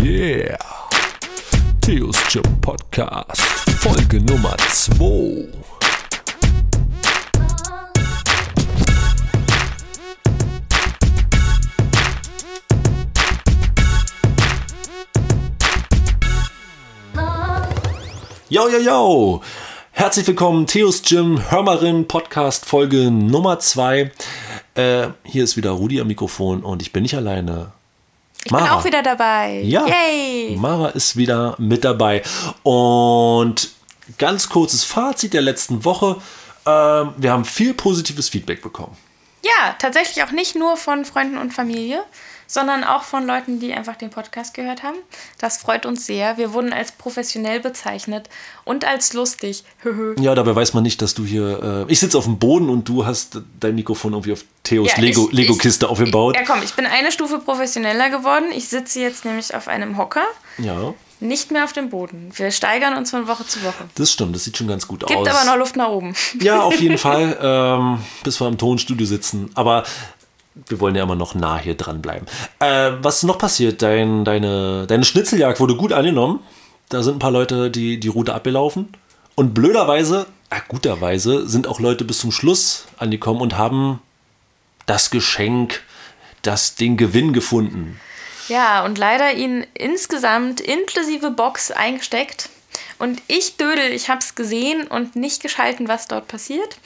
Yeah. Theos Gym Podcast, Folge Nummer 2. Yo, yo, yo! Herzlich willkommen, Theos Gym Hörmerin Podcast Folge Nummer 2. Äh, hier ist wieder Rudi am Mikrofon und ich bin nicht alleine. Ich bin auch wieder dabei. Ja. Yay. Mara ist wieder mit dabei. Und ganz kurzes Fazit der letzten Woche. Ähm, wir haben viel positives Feedback bekommen. Ja, tatsächlich auch nicht nur von Freunden und Familie, sondern auch von Leuten, die einfach den Podcast gehört haben. Das freut uns sehr. Wir wurden als professionell bezeichnet und als lustig. ja, dabei weiß man nicht, dass du hier. Äh, ich sitze auf dem Boden und du hast dein Mikrofon irgendwie auf Theos Ja, Lego, ich- Lego-Kiste aufgebaut. Ja, komm, ich bin eine Stufe professioneller geworden. Ich sitze jetzt nämlich auf einem Hocker, Ja, nicht mehr auf dem Boden. Wir steigern uns von Woche zu Woche. das stimmt. Das sieht schon ganz gut Gibt aus. aber noch Luft nach oben. Ja, auf jeden Fall, ähm, bis wir im Tonstudio sitzen. Aber wir wollen ja immer noch nah hier dranbleiben. Äh, was ist noch passiert? Dein, deine, deine Schnitzeljagd wurde gut angenommen. Da sind ein paar Leute die, die Route abgelaufen. Und blöderweise, äh, guterweise, sind auch Leute bis zum Schluss angekommen und haben das Geschenk, das den Gewinn gefunden. Ja, und leider ihn insgesamt inklusive Box eingesteckt. Und ich dödel, ich hab's gesehen und nicht geschalten, was dort passiert.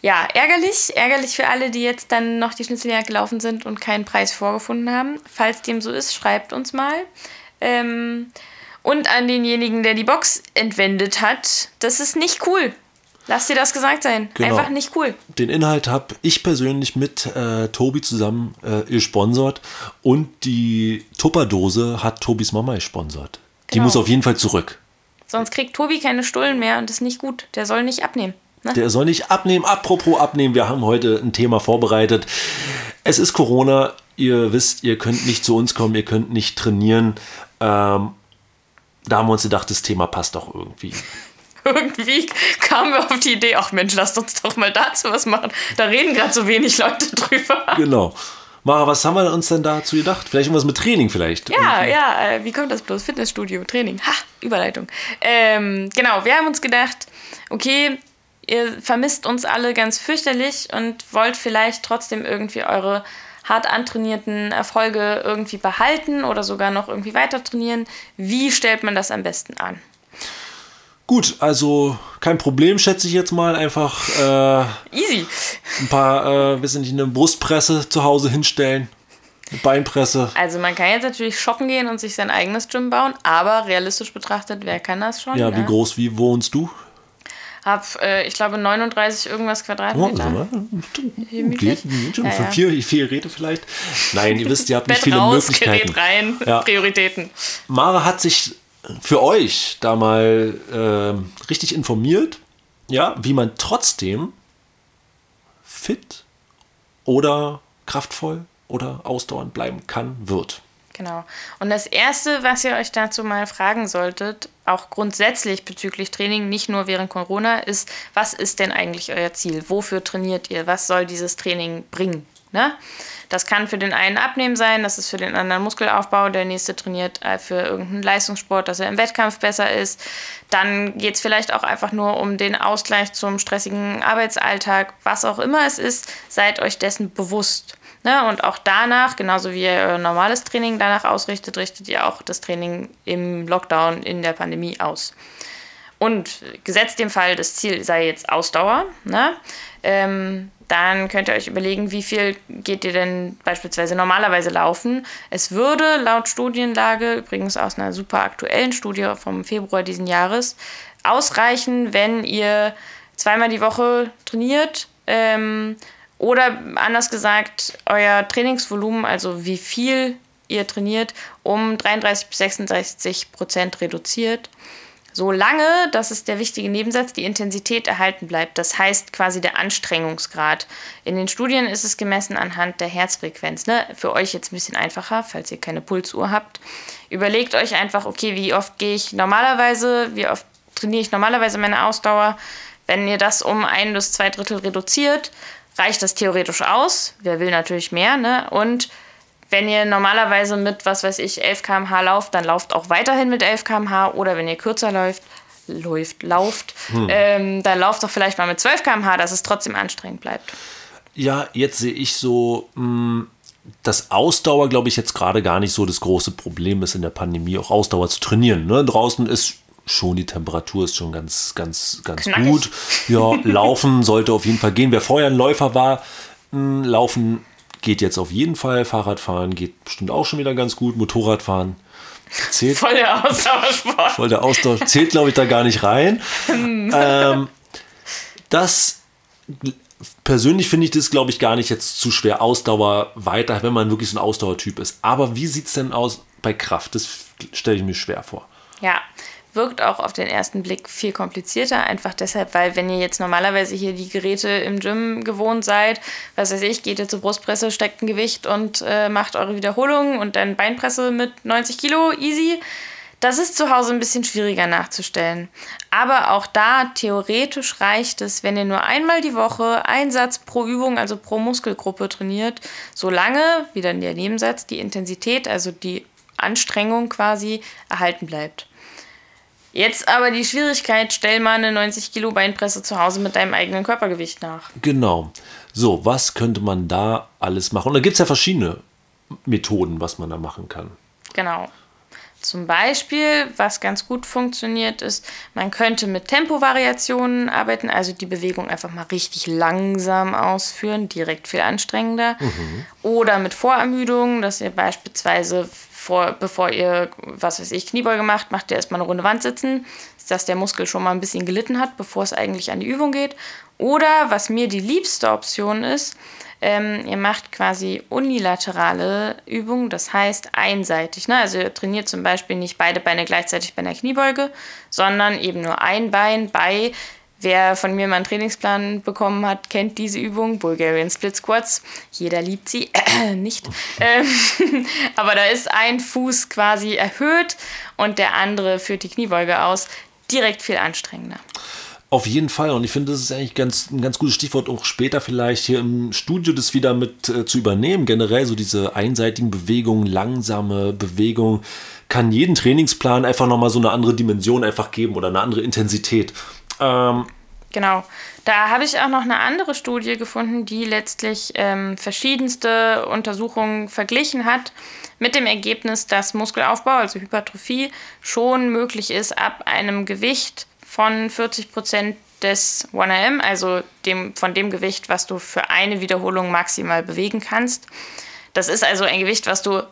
Ja, ärgerlich. Ärgerlich für alle, die jetzt dann noch die Schnitzeljagd gelaufen sind und keinen Preis vorgefunden haben. Falls dem so ist, schreibt uns mal. Ähm, und an denjenigen, der die Box entwendet hat, das ist nicht cool. Lass dir das gesagt sein. Genau. Einfach nicht cool. Den Inhalt habe ich persönlich mit äh, Tobi zusammen äh, gesponsert und die Tupperdose hat Tobis Mama gesponsert. Die Genau. muss auf jeden Fall zurück. Sonst kriegt Tobi keine Stullen mehr und das ist nicht gut. Der soll nicht abnehmen. Ne? Der soll nicht abnehmen. Apropos abnehmen, wir haben heute ein Thema vorbereitet. Es ist Corona. Ihr wisst, ihr könnt nicht zu uns kommen, ihr könnt nicht trainieren. Ähm, da haben wir uns gedacht, das Thema passt doch irgendwie. irgendwie kamen wir auf die Idee, ach Mensch, lasst uns doch mal dazu was machen. Da reden gerade so wenig Leute drüber. Genau. Mara, was haben wir uns denn dazu gedacht? Vielleicht irgendwas mit Training vielleicht? Ja, ja, äh, wie kommt das bloß? Fitnessstudio, Training. Ha, Überleitung. Ähm, genau, wir haben uns gedacht, okay, ihr vermisst uns alle ganz fürchterlich und wollt vielleicht trotzdem irgendwie eure hart antrainierten Erfolge irgendwie behalten oder sogar noch irgendwie weiter trainieren. Wie stellt man das am besten an? Gut, also kein Problem, schätze ich jetzt mal. Einfach äh, Easy. ein paar, äh, wir sind nicht eine Brustpresse zu Hause hinstellen, eine Beinpresse. Also man kann jetzt natürlich shoppen gehen und sich sein eigenes Gym bauen, aber realistisch betrachtet, wer kann das schon? Ja, wie ne? groß, wie wohnst du? Hab, äh, ich glaube, 39 irgendwas Oh, Quadratmeter. Gemütlich. Geht, geht, Ja, für ja. vier, vier Geräte vielleicht. Nein, ihr wisst, ihr habt nicht viele raus, Möglichkeiten. Gerät rein, Ja. Prioritäten. Mara hat sich für euch da mal ähm, richtig informiert, ja, wie man trotzdem fit oder kraftvoll oder ausdauernd bleiben kann, wird. Genau. Und das Erste, was ihr euch dazu mal fragen solltet, auch grundsätzlich bezüglich Training, nicht nur während Corona, ist, was ist denn eigentlich euer Ziel? Wofür trainiert ihr? Was soll dieses Training bringen? Ne? Das kann für den einen Abnehmen sein, das ist für den anderen Muskelaufbau, der nächste trainiert äh, für irgendeinen Leistungssport, dass er im Wettkampf besser ist. Dann geht es vielleicht auch einfach nur um den Ausgleich zum stressigen Arbeitsalltag, was auch immer es ist, seid euch dessen bewusst. Ne? Und auch danach, genauso wie ihr normales Training danach ausrichtet, richtet ihr auch das Training im Lockdown, in der Pandemie aus. Und gesetzt dem Fall, das Ziel sei jetzt Ausdauer, ne? ähm, dann könnt ihr euch überlegen, wie viel geht ihr denn beispielsweise normalerweise laufen. Es würde laut Studienlage, übrigens aus einer super aktuellen Studie vom Februar diesen Jahres, ausreichen, wenn ihr zweimal die Woche trainiert. Ähm, oder anders gesagt, euer Trainingsvolumen, also wie viel ihr trainiert, um 33 bis 66 Prozent reduziert. Solange, das ist der wichtige Nebensatz, die Intensität erhalten bleibt. Das heißt quasi der Anstrengungsgrad. In den Studien ist es gemessen anhand der Herzfrequenz. Ne? Für euch jetzt ein bisschen einfacher, falls ihr keine Pulsuhr habt. Überlegt euch einfach, okay, wie oft gehe ich normalerweise, wie oft trainiere ich normalerweise meine Ausdauer. Wenn ihr das um ein bis zwei Drittel reduziert, reicht das theoretisch aus. Wer will natürlich mehr, ne? Und wenn ihr normalerweise mit, was weiß ich, 11 km/h lauft, dann lauft auch weiterhin mit 11 km/h. Oder wenn ihr kürzer läuft, läuft, lauft, hm. ähm, dann lauft doch vielleicht mal mit 12 km/h, dass es trotzdem anstrengend bleibt. Ja, jetzt sehe ich so, mh, hm, dass Ausdauer, glaube ich, jetzt gerade gar nicht so das große Problem ist in der Pandemie, auch Ausdauer zu trainieren. Ne? Draußen ist schon die Temperatur ist schon ganz, ganz, ganz Knackig. gut. Ja, laufen sollte auf jeden Fall gehen. Wer vorher ein Läufer war, mh, hm, laufen geht jetzt auf jeden Fall. Fahrradfahren geht bestimmt auch schon wieder ganz gut. Motorradfahren zählt. Voll der Ausdauersport. Voll der Ausdauer. Zählt, glaube ich, da gar nicht rein. ähm, das persönlich finde ich das, glaube ich, gar nicht jetzt zu schwer. Ausdauer weiter, wenn man wirklich so ein Ausdauertyp ist. Aber wie sieht es denn aus bei Kraft? Das stelle ich mir schwer vor. Ja, wirkt auch auf den ersten Blick viel komplizierter. Einfach deshalb, weil wenn ihr jetzt normalerweise hier die Geräte im Gym gewohnt seid, was weiß ich, geht ihr zur Brustpresse, steckt ein Gewicht und äh, macht eure Wiederholungen und dann Beinpresse mit 90 Kilo, easy. Das ist zu Hause ein bisschen schwieriger nachzustellen. Aber auch da theoretisch reicht es, wenn ihr nur einmal die Woche einen Satz pro Übung, also pro Muskelgruppe trainiert, solange, wieder in der Nebensatz, die Intensität, also die Anstrengung quasi erhalten bleibt. Jetzt aber die Schwierigkeit, stell mal eine 90 Kilo Beinpresse zu Hause mit deinem eigenen Körpergewicht nach. Genau. So, was könnte man da alles machen? Und da gibt es ja verschiedene Methoden, was man da machen kann. Genau. Zum Beispiel, was ganz gut funktioniert, ist, man könnte mit Tempovariationen arbeiten, also die Bewegung einfach mal richtig langsam ausführen, direkt viel anstrengender. Mhm. Oder mit Vorermüdung, dass ihr beispielsweise vor, bevor ihr, was weiß ich, Kniebeuge macht, macht ihr erstmal eine Runde Wand sitzen, dass der Muskel schon mal ein bisschen gelitten hat, bevor es eigentlich an die Übung geht. Oder was mir die liebste Option ist, ähm, ihr macht quasi unilaterale Übungen, das heißt einseitig. Ne? Also ihr trainiert zum Beispiel nicht beide Beine gleichzeitig bei einer Kniebeuge, sondern eben nur ein Bein bei Wer von mir mal einen Trainingsplan bekommen hat, kennt diese Übung, Bulgarian Split Squats. Jeder liebt sie, nicht. Ähm, aber da ist ein Fuß quasi erhöht und der andere führt die Kniebeuge aus. Direkt viel anstrengender. Auf jeden Fall. Und ich finde, das ist eigentlich ganz, ein ganz gutes Stichwort, auch später vielleicht hier im Studio das wieder mit äh, zu übernehmen. Generell so diese einseitigen Bewegungen, langsame Bewegungen, kann jeden Trainingsplan einfach nochmal so eine andere Dimension einfach geben oder eine andere Intensität. Ähm, genau. Da habe ich auch noch eine andere Studie gefunden, die letztlich ähm, verschiedenste Untersuchungen verglichen hat mit dem Ergebnis, dass Muskelaufbau, also Hypertrophie, schon möglich ist ab einem Gewicht von 40 Prozent des 1RM, also dem, von dem Gewicht, was du für eine Wiederholung maximal bewegen kannst. Das ist also ein Gewicht, was du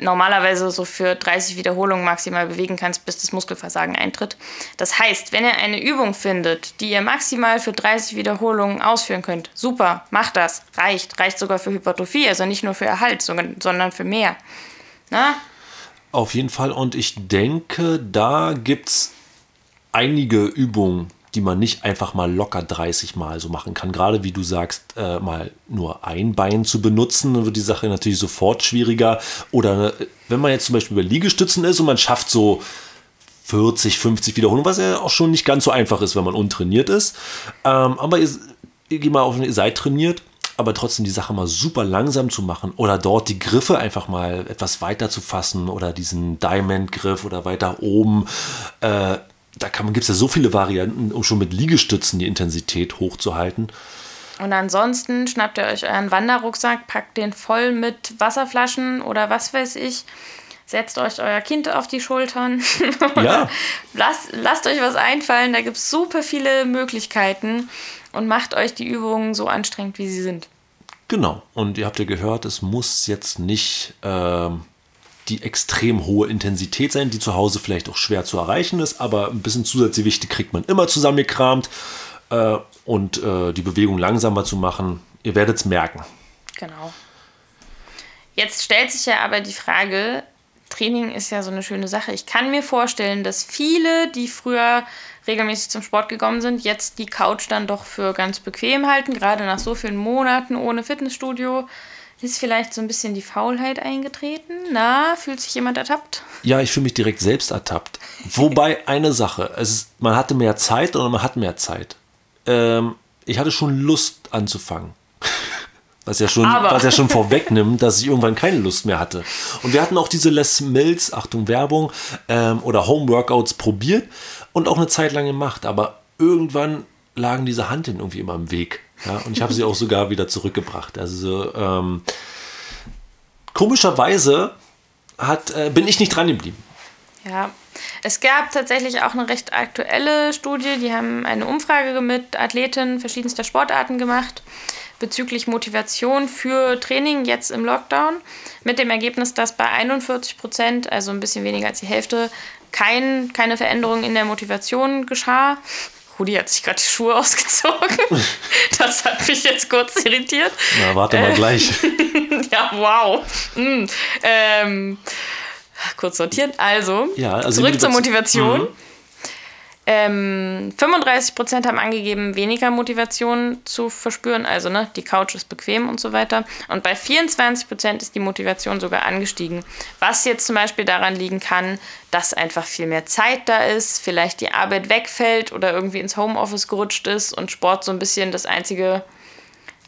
normalerweise so für 30 Wiederholungen maximal bewegen kannst, bis das Muskelversagen eintritt. Das heißt, wenn ihr eine Übung findet, die ihr maximal für 30 Wiederholungen ausführen könnt, super, macht das, reicht, reicht sogar für Hypertrophie, also nicht nur für Erhalt, sondern für mehr. Na? Auf jeden Fall und ich denke, da gibt es einige Übungen, die man nicht einfach mal locker 30 Mal so machen kann. Gerade wie du sagst, äh, mal nur ein Bein zu benutzen, dann wird die Sache natürlich sofort schwieriger. Oder äh, wenn man jetzt zum Beispiel über Liegestützen ist und man schafft so 40, 50 Wiederholungen, was ja auch schon nicht ganz so einfach ist, wenn man untrainiert ist. Ähm, aber ihr, ihr mal auf, ihr seid trainiert, aber trotzdem die Sache mal super langsam zu machen oder dort die Griffe einfach mal etwas weiter zu fassen oder diesen Diamond-Griff oder weiter oben. Äh, da gibt es ja so viele Varianten, um schon mit Liegestützen die Intensität hochzuhalten. Und ansonsten schnappt ihr euch euren Wanderrucksack, packt den voll mit Wasserflaschen oder was weiß ich. Setzt euch euer Kind auf die Schultern. Ja. lasst, lasst euch was einfallen. Da gibt es super viele Möglichkeiten und macht euch die Übungen so anstrengend, wie sie sind. Genau. Und ihr habt ja gehört, es muss jetzt nicht ähm, die extrem hohe Intensität sein, die zu Hause vielleicht auch schwer zu erreichen ist, aber ein bisschen Zusatzgewichte kriegt man immer zusammengekramt äh, und äh, die Bewegung langsamer zu machen, ihr werdet es merken. Genau. Jetzt stellt sich ja aber die Frage, Training ist ja so eine schöne Sache. Ich kann mir vorstellen, dass viele, die früher regelmäßig zum Sport gekommen sind, jetzt die Couch dann doch für ganz bequem halten, gerade nach so vielen Monaten ohne Fitnessstudio. Ist vielleicht so ein bisschen die Faulheit eingetreten? Na, fühlt sich jemand ertappt? Ja, ich fühle mich direkt selbst ertappt. Wobei eine Sache, es ist, man hatte mehr Zeit oder man hat mehr Zeit. Ähm, ich hatte schon Lust anzufangen. Was ja, schon, Aber- was ja schon vorwegnimmt, dass ich irgendwann keine Lust mehr hatte. Und wir hatten auch diese Les Mills, Achtung Werbung, ähm, oder Home Workouts probiert und auch eine Zeit lang gemacht. Aber irgendwann lagen diese Hanteln irgendwie immer im Weg. Ja? Und ich habe sie auch sogar wieder zurückgebracht. Also ähm, komischerweise hat, äh, bin ich nicht dran geblieben. Ja, es gab tatsächlich auch eine recht aktuelle Studie. Die haben eine Umfrage mit Athletinnen verschiedenster Sportarten gemacht bezüglich Motivation für Training jetzt im Lockdown. Mit dem Ergebnis, dass bei 41 Prozent, also ein bisschen weniger als die Hälfte, kein, keine Veränderung in der Motivation geschah. Rudi hat sich gerade die Schuhe ausgezogen. Das hat mich jetzt kurz irritiert. Na, warte mal gleich. Ja, wow. Mm. Ähm, kurz sortieren. Also, Ja, also zurück zur Motivation- Motivation. Ähm, 35% haben angegeben, weniger Motivation zu verspüren. Also, ne, die Couch ist bequem und so weiter. Und bei 24% ist die Motivation sogar angestiegen. Was jetzt zum Beispiel daran liegen kann, dass einfach viel mehr Zeit da ist, vielleicht die Arbeit wegfällt oder irgendwie ins Homeoffice gerutscht ist und Sport so ein bisschen das einzige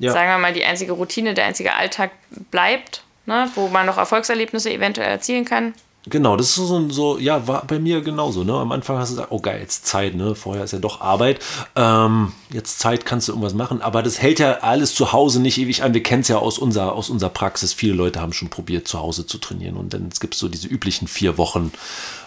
Ja. sagen wir mal, die einzige Routine, der einzige Alltag bleibt, ne, wo man noch Erfolgserlebnisse eventuell erzielen kann. Genau, das ist so, so, ja, war bei mir genauso. Ne? Am Anfang hast du gesagt, oh geil, jetzt Zeit, ne? Vorher ist ja doch Arbeit. Ähm, jetzt Zeit kannst du irgendwas machen, aber das hält ja alles zu Hause nicht ewig an. Wir kennen es ja aus unserer, aus unserer Praxis. Viele Leute haben schon probiert, zu Hause zu trainieren. Und dann gibt es so diese üblichen vier Wochen,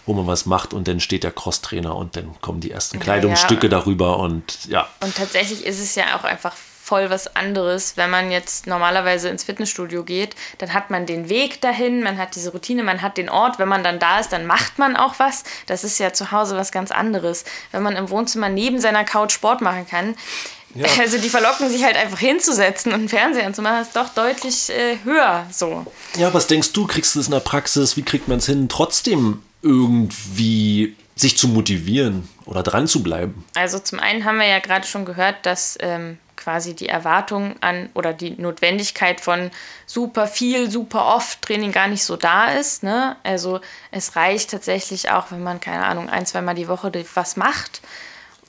wo man was macht und dann steht der Crosstrainer und dann kommen die ersten Kleidungsstücke darüber und ja. Und tatsächlich ist es ja auch einfach voll was anderes, wenn man jetzt normalerweise ins Fitnessstudio geht, dann hat man den Weg dahin, man hat diese Routine, man hat den Ort, wenn man dann da ist, dann macht man auch was. Das ist ja zu Hause was ganz anderes. Wenn man im Wohnzimmer neben seiner Couch Sport machen kann, Ja. also die verlocken sich halt einfach hinzusetzen und einen Fernseher anzumachen, ist doch deutlich äh, höher so. Ja, was denkst du, kriegst du das in der Praxis? Wie kriegt man es hin, trotzdem irgendwie sich zu motivieren oder dran zu bleiben? Also zum einen haben wir ja gerade schon gehört, dass ähm, quasi die Erwartung an oder die Notwendigkeit von super viel, super oft Training gar nicht so da ist. Ne? Also es reicht tatsächlich auch, wenn man, keine Ahnung, ein, zweimal die Woche was macht.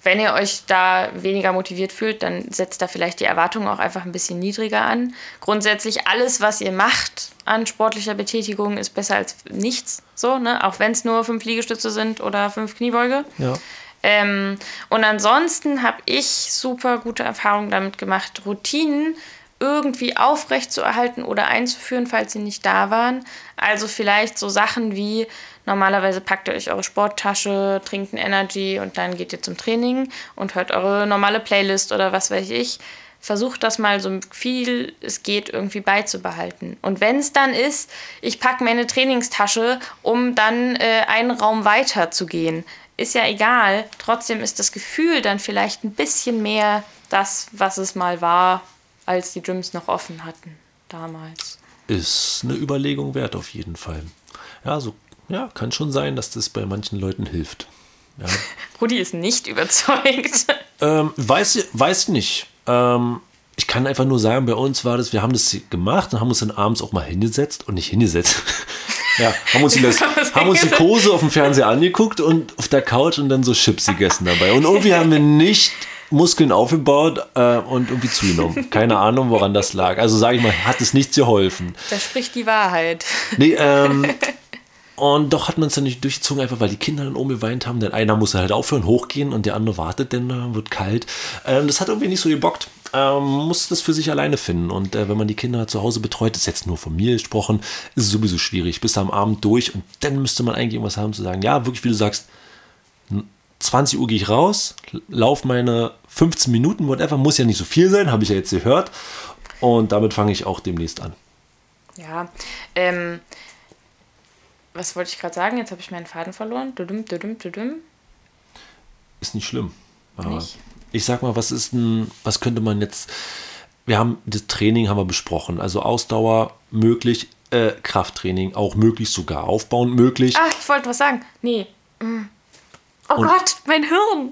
Wenn ihr euch da weniger motiviert fühlt, dann setzt da vielleicht die Erwartung auch einfach ein bisschen niedriger an. Grundsätzlich alles, was ihr macht an sportlicher Betätigung, ist besser als nichts. So, ne? Auch wenn es nur fünf Liegestütze sind oder fünf Kniebeuge. Ja. Ähm, und ansonsten habe ich super gute Erfahrungen damit gemacht, Routinen irgendwie aufrecht zu erhalten oder einzuführen, falls sie nicht da waren. Also vielleicht so Sachen wie normalerweise packt ihr euch eure Sporttasche, trinkt ein Energy und dann geht ihr zum Training und hört eure normale Playlist oder was weiß ich. Versucht das mal so viel es geht irgendwie beizubehalten. Und wenn es dann ist, ich packe meine Trainingstasche, um dann äh, einen Raum weiter zu gehen, ist ja egal. Trotzdem ist das Gefühl dann vielleicht ein bisschen mehr das, was es mal war, als die Gyms noch offen hatten damals. Ist eine Überlegung wert auf jeden Fall. Ja, so, ja, kann schon sein, dass das bei manchen Leuten hilft. Ja. Rudi ist nicht überzeugt. Ähm, weiß, weiß nicht. Ähm, ich kann einfach nur sagen, bei uns war das, wir haben das gemacht und haben uns dann abends auch mal hingesetzt und nicht hingesetzt. Ja, haben uns, das, haben uns die Kurse auf dem Fernseher angeguckt und auf der Couch und dann so Chips gegessen dabei. Und irgendwie haben wir nicht Muskeln aufgebaut äh, und irgendwie zugenommen. Keine Ahnung, woran das lag. Also sage ich mal, hat es nichts geholfen. Da spricht die Wahrheit. Nee, ähm, und doch hat man es dann nicht durchgezogen, einfach weil die Kinder dann oben geweint haben. Denn einer muss halt aufhören, hochgehen und der andere wartet, denn äh, wird kalt. Ähm, das hat irgendwie nicht so gebockt. Ähm, muss das für sich alleine finden. Und äh, wenn man die Kinder zu Hause betreut, ist jetzt nur von mir gesprochen, ist es sowieso schwierig. Bis am Abend durch und dann müsste man eigentlich irgendwas haben zu sagen, ja, wirklich, wie du sagst, 20 Uhr gehe ich raus, laufe meine 15 Minuten, whatever, muss ja nicht so viel sein, habe ich ja jetzt gehört. Und damit fange ich auch demnächst an. Ja, ähm, was wollte ich gerade sagen? Jetzt habe ich meinen Faden verloren. Dudum, dudum, dudum. Ist nicht schlimm. Nicht? Ich sag mal, was ist denn, was könnte man jetzt, wir haben das Training haben wir besprochen, also Ausdauer möglich, äh, Krafttraining auch möglich, sogar aufbauen möglich. Ah, ich wollte was sagen. Nee. Mm. Oh Und- Gott, mein Hirn.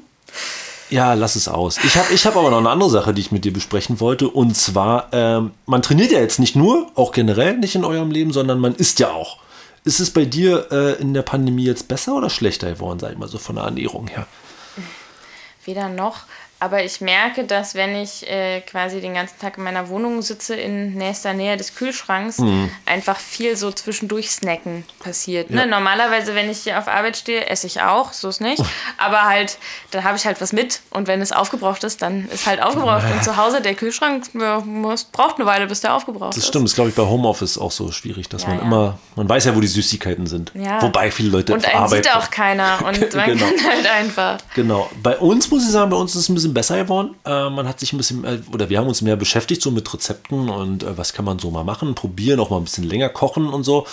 Ja, lass es aus. Ich habe ich hab aber noch eine andere Sache, die ich mit dir besprechen wollte. Und zwar, ähm, man trainiert ja jetzt nicht nur, auch generell nicht in eurem Leben, sondern man isst ja auch. Ist es bei dir äh, in der Pandemie jetzt besser oder schlechter geworden, sag ich mal so von der Ernährung her? Weder noch. Aber ich merke, dass wenn ich äh, quasi den ganzen Tag in meiner Wohnung sitze, in nächster Nähe des Kühlschranks, mhm. einfach viel so zwischendurch snacken passiert. Ne? Ja. Ne? Normalerweise, wenn ich hier auf Arbeit stehe, esse ich auch, so ist nicht. Aber halt, dann habe ich halt was mit und wenn es aufgebraucht ist, dann ist halt aufgebraucht. Und zu Hause, der Kühlschrank ja, muss, braucht eine Weile, bis der aufgebraucht ist. Das stimmt, das ist glaube ich bei Homeoffice auch so schwierig, dass ja, man immer, man weiß ja, wo die Süßigkeiten sind. Wobei viele Leute und einen arbeiten. sieht auch keiner und man genau. kann halt einfach. Genau. Bei uns muss ich sagen, bei uns ist es ein bisschen besser geworden. Äh, man hat sich ein bisschen, äh, oder wir haben uns mehr beschäftigt so mit Rezepten und äh, was kann man so mal machen, probieren, auch mal ein bisschen länger kochen und so.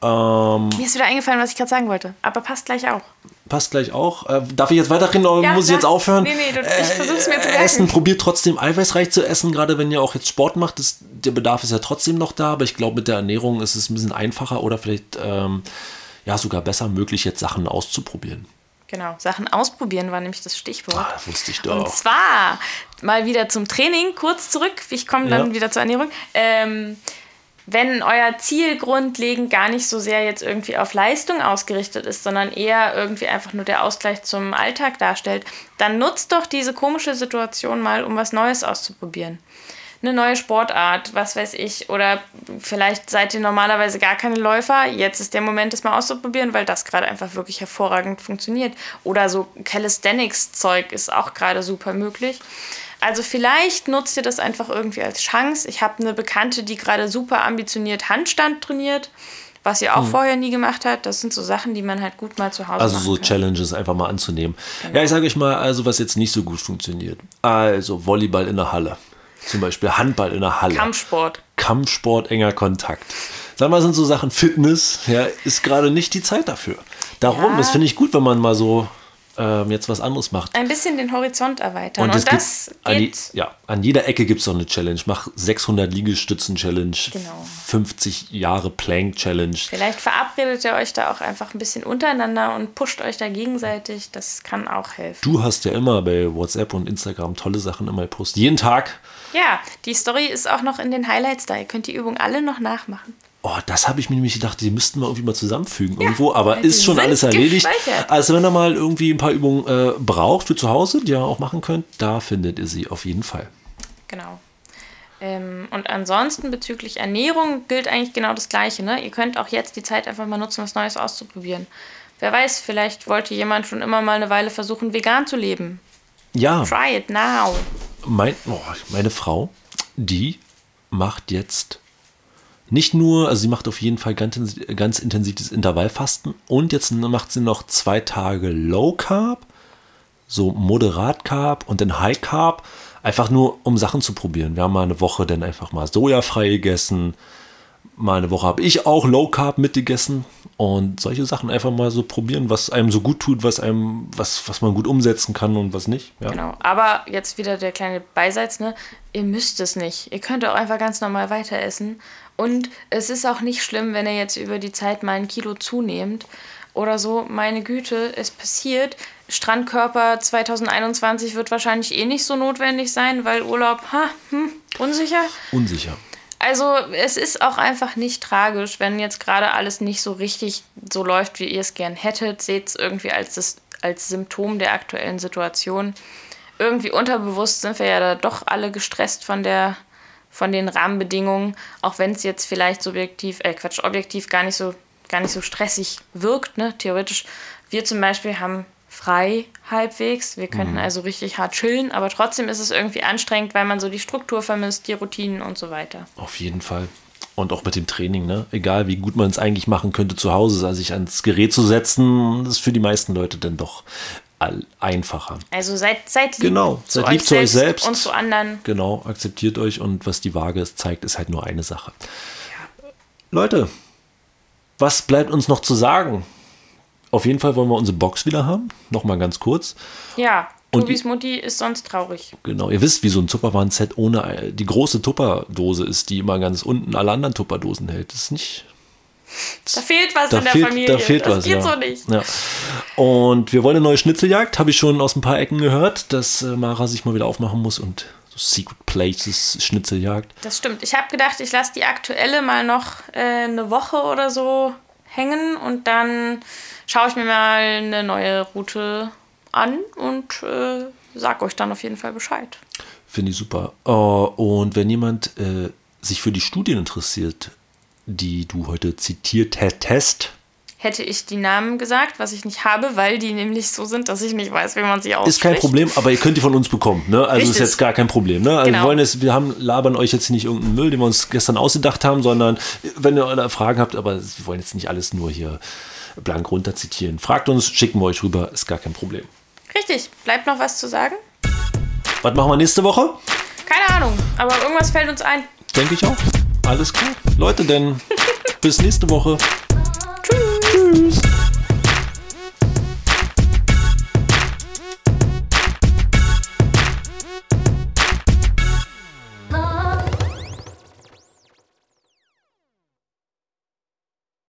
Ähm, Mir ist wieder eingefallen, was ich gerade sagen wollte, aber passt gleich auch. Passt gleich auch. Äh, darf ich jetzt weiterreden oder ja, muss ich jetzt aufhören? Nee, nee, du, ich versuch's mir zu merken. Essen, probiert trotzdem eiweißreich zu essen, gerade wenn ihr auch jetzt Sport macht. Das, der Bedarf ist ja trotzdem noch da, aber ich glaube, mit der Ernährung ist es ein bisschen einfacher oder vielleicht ähm, ja sogar besser möglich, jetzt Sachen auszuprobieren. Genau, Sachen ausprobieren war nämlich das Stichwort. Ah, das wusste ich doch. Und zwar mal wieder zum Training, kurz zurück. Ich komme dann ja. wieder zur Ernährung. Ähm, wenn euer Ziel grundlegend gar nicht so sehr jetzt irgendwie auf Leistung ausgerichtet ist, sondern eher irgendwie einfach nur der Ausgleich zum Alltag darstellt, dann nutzt doch diese komische Situation mal, um was Neues auszuprobieren eine neue Sportart, was weiß ich, oder vielleicht seid ihr normalerweise gar keine Läufer, jetzt ist der Moment, das mal auszuprobieren, weil das gerade einfach wirklich hervorragend funktioniert. Oder so Calisthenics-Zeug ist auch gerade super möglich. Also vielleicht nutzt ihr das einfach irgendwie als Chance. Ich habe eine Bekannte, die gerade super ambitioniert Handstand trainiert was ihr auch hm. vorher nie gemacht habt. Das sind so Sachen, die man halt gut mal zu Hause Also so kann. Challenges einfach mal anzunehmen. Genau. Ja, ich sage euch mal, also was jetzt nicht so gut funktioniert. Also Volleyball in der Halle. Zum Beispiel Handball in der Halle. Kampfsport. Kampfsport, enger Kontakt. Sag mal, sind so Sachen Fitness, ja, ist gerade nicht die Zeit dafür. Darum, ja. das finde ich gut, wenn man mal so ähm, jetzt was anderes macht. Ein bisschen den Horizont erweitern. Und, und das an, die, ja, an jeder Ecke gibt es doch eine Challenge. Mach 600 Liegestützen-Challenge, genau. 50 Jahre Plank-Challenge. Vielleicht verabredet ihr euch da auch einfach ein bisschen untereinander und pusht euch da gegenseitig. Das kann auch helfen. Du hast ja immer bei WhatsApp und Instagram tolle Sachen immer gepostet. Jeden Tag. Ja, die Story ist auch noch in den Highlights da. Ihr könnt die Übung alle noch nachmachen. Oh, das habe ich mir nämlich gedacht, die müssten wir irgendwie mal zusammenfügen ja, irgendwo, aber ist schon alles erledigt. Also wenn ihr mal irgendwie ein paar Übungen äh, braucht für zu Hause, die ihr auch machen könnt, da findet ihr sie auf jeden Fall. Genau. Ähm, und ansonsten bezüglich Ernährung gilt eigentlich genau das Gleiche. Ne? Ihr könnt auch jetzt die Zeit einfach mal nutzen, was Neues auszuprobieren. Wer weiß, vielleicht wollte jemand schon immer mal eine Weile versuchen, vegan zu leben. Ja. Try it now. Mein, oh, meine Frau, die macht jetzt nicht nur, also sie macht auf jeden Fall ganz, ganz intensives Intervallfasten und jetzt macht sie noch zwei Tage Low Carb, so Moderat Carb und dann High Carb, einfach nur um Sachen zu probieren. Wir haben mal eine Woche dann einfach mal sojafrei gegessen, mal eine Woche habe ich auch Low Carb mitgegessen und solche Sachen einfach mal so probieren, was einem so gut tut, was einem, was, was man gut umsetzen kann und was nicht. Ja. Genau, aber jetzt wieder der kleine Beiseits, ne? Ihr müsst es nicht. Ihr könnt auch einfach ganz normal weiter essen und es ist auch nicht schlimm, wenn ihr jetzt über die Zeit mal ein Kilo zunehmt oder so. Meine Güte, es passiert. Strandkörper 2021 wird wahrscheinlich eh nicht so notwendig sein, weil Urlaub, ha, hm, unsicher. Unsicher. Also es ist auch einfach nicht tragisch, wenn jetzt gerade alles nicht so richtig so läuft, wie ihr es gern hättet. Seht es irgendwie als, das, als Symptom der aktuellen Situation. Irgendwie unterbewusst sind wir ja da doch alle gestresst von der von den Rahmenbedingungen, auch wenn es jetzt vielleicht subjektiv, äh Quatsch, objektiv gar nicht so, gar nicht so stressig wirkt, ne? Theoretisch, wir zum Beispiel haben frei halbwegs. Wir könnten mhm. also richtig hart chillen, aber trotzdem ist es irgendwie anstrengend, weil man so die Struktur vermisst, die Routinen und so weiter. Auf jeden Fall. Und auch mit dem Training, ne? Egal wie gut man es eigentlich machen könnte zu Hause, also sich ans Gerät zu setzen, ist für die meisten Leute dann doch einfacher. Also seid, seid lieb, genau, zu seid lieb zu euch selbst und zu anderen. Genau, akzeptiert euch und was die Waage zeigt, ist halt nur eine Sache. Ja. Leute, was bleibt uns noch zu sagen? Auf jeden Fall wollen wir unsere Box wieder haben. Nochmal ganz kurz. Ja, und Tobis Mutti ist sonst traurig. Genau, ihr wisst, wie so ein Tupperwaren-Set ohne die große Tupperdose ist, die immer ganz unten alle anderen Tupperdosen hält. Das ist nicht da fehlt was da in der fehlt, Familie. Da fehlt das was, geht ja. so nicht. Ja. Und wir wollen eine neue Schnitzeljagd, habe ich schon aus ein paar Ecken gehört, dass äh, Mara sich mal wieder aufmachen muss und so Secret Places Schnitzeljagd. Das stimmt. Ich habe gedacht, ich lasse die aktuelle mal noch äh, eine Woche oder so hängen und dann schaue ich mir mal eine neue Route an und äh, sag euch dann auf jeden Fall Bescheid. Finde ich super. Äh, und wenn jemand äh, sich für die Studien interessiert, die du heute zitiert hättest, hätte ich die Namen gesagt, was ich nicht habe, weil die nämlich so sind, dass ich nicht weiß, wie man sie ausspricht. Ist kein Problem, aber ihr könnt die von uns bekommen. Ne? Also Richtig. ist jetzt gar kein Problem. Ne? Also Genau. wir, wollen jetzt, wir haben, labern euch jetzt nicht irgendeinen Müll, den wir uns gestern ausgedacht haben, sondern wenn ihr Fragen habt, aber wir wollen jetzt nicht alles nur hier blank runter zitieren. Fragt uns, schicken wir euch rüber, ist gar kein Problem. Richtig. Bleibt noch was zu sagen? Was machen wir nächste Woche? Keine Ahnung, aber irgendwas fällt uns ein. Denke ich auch. Alles klar. Leute, denn bis nächste Woche.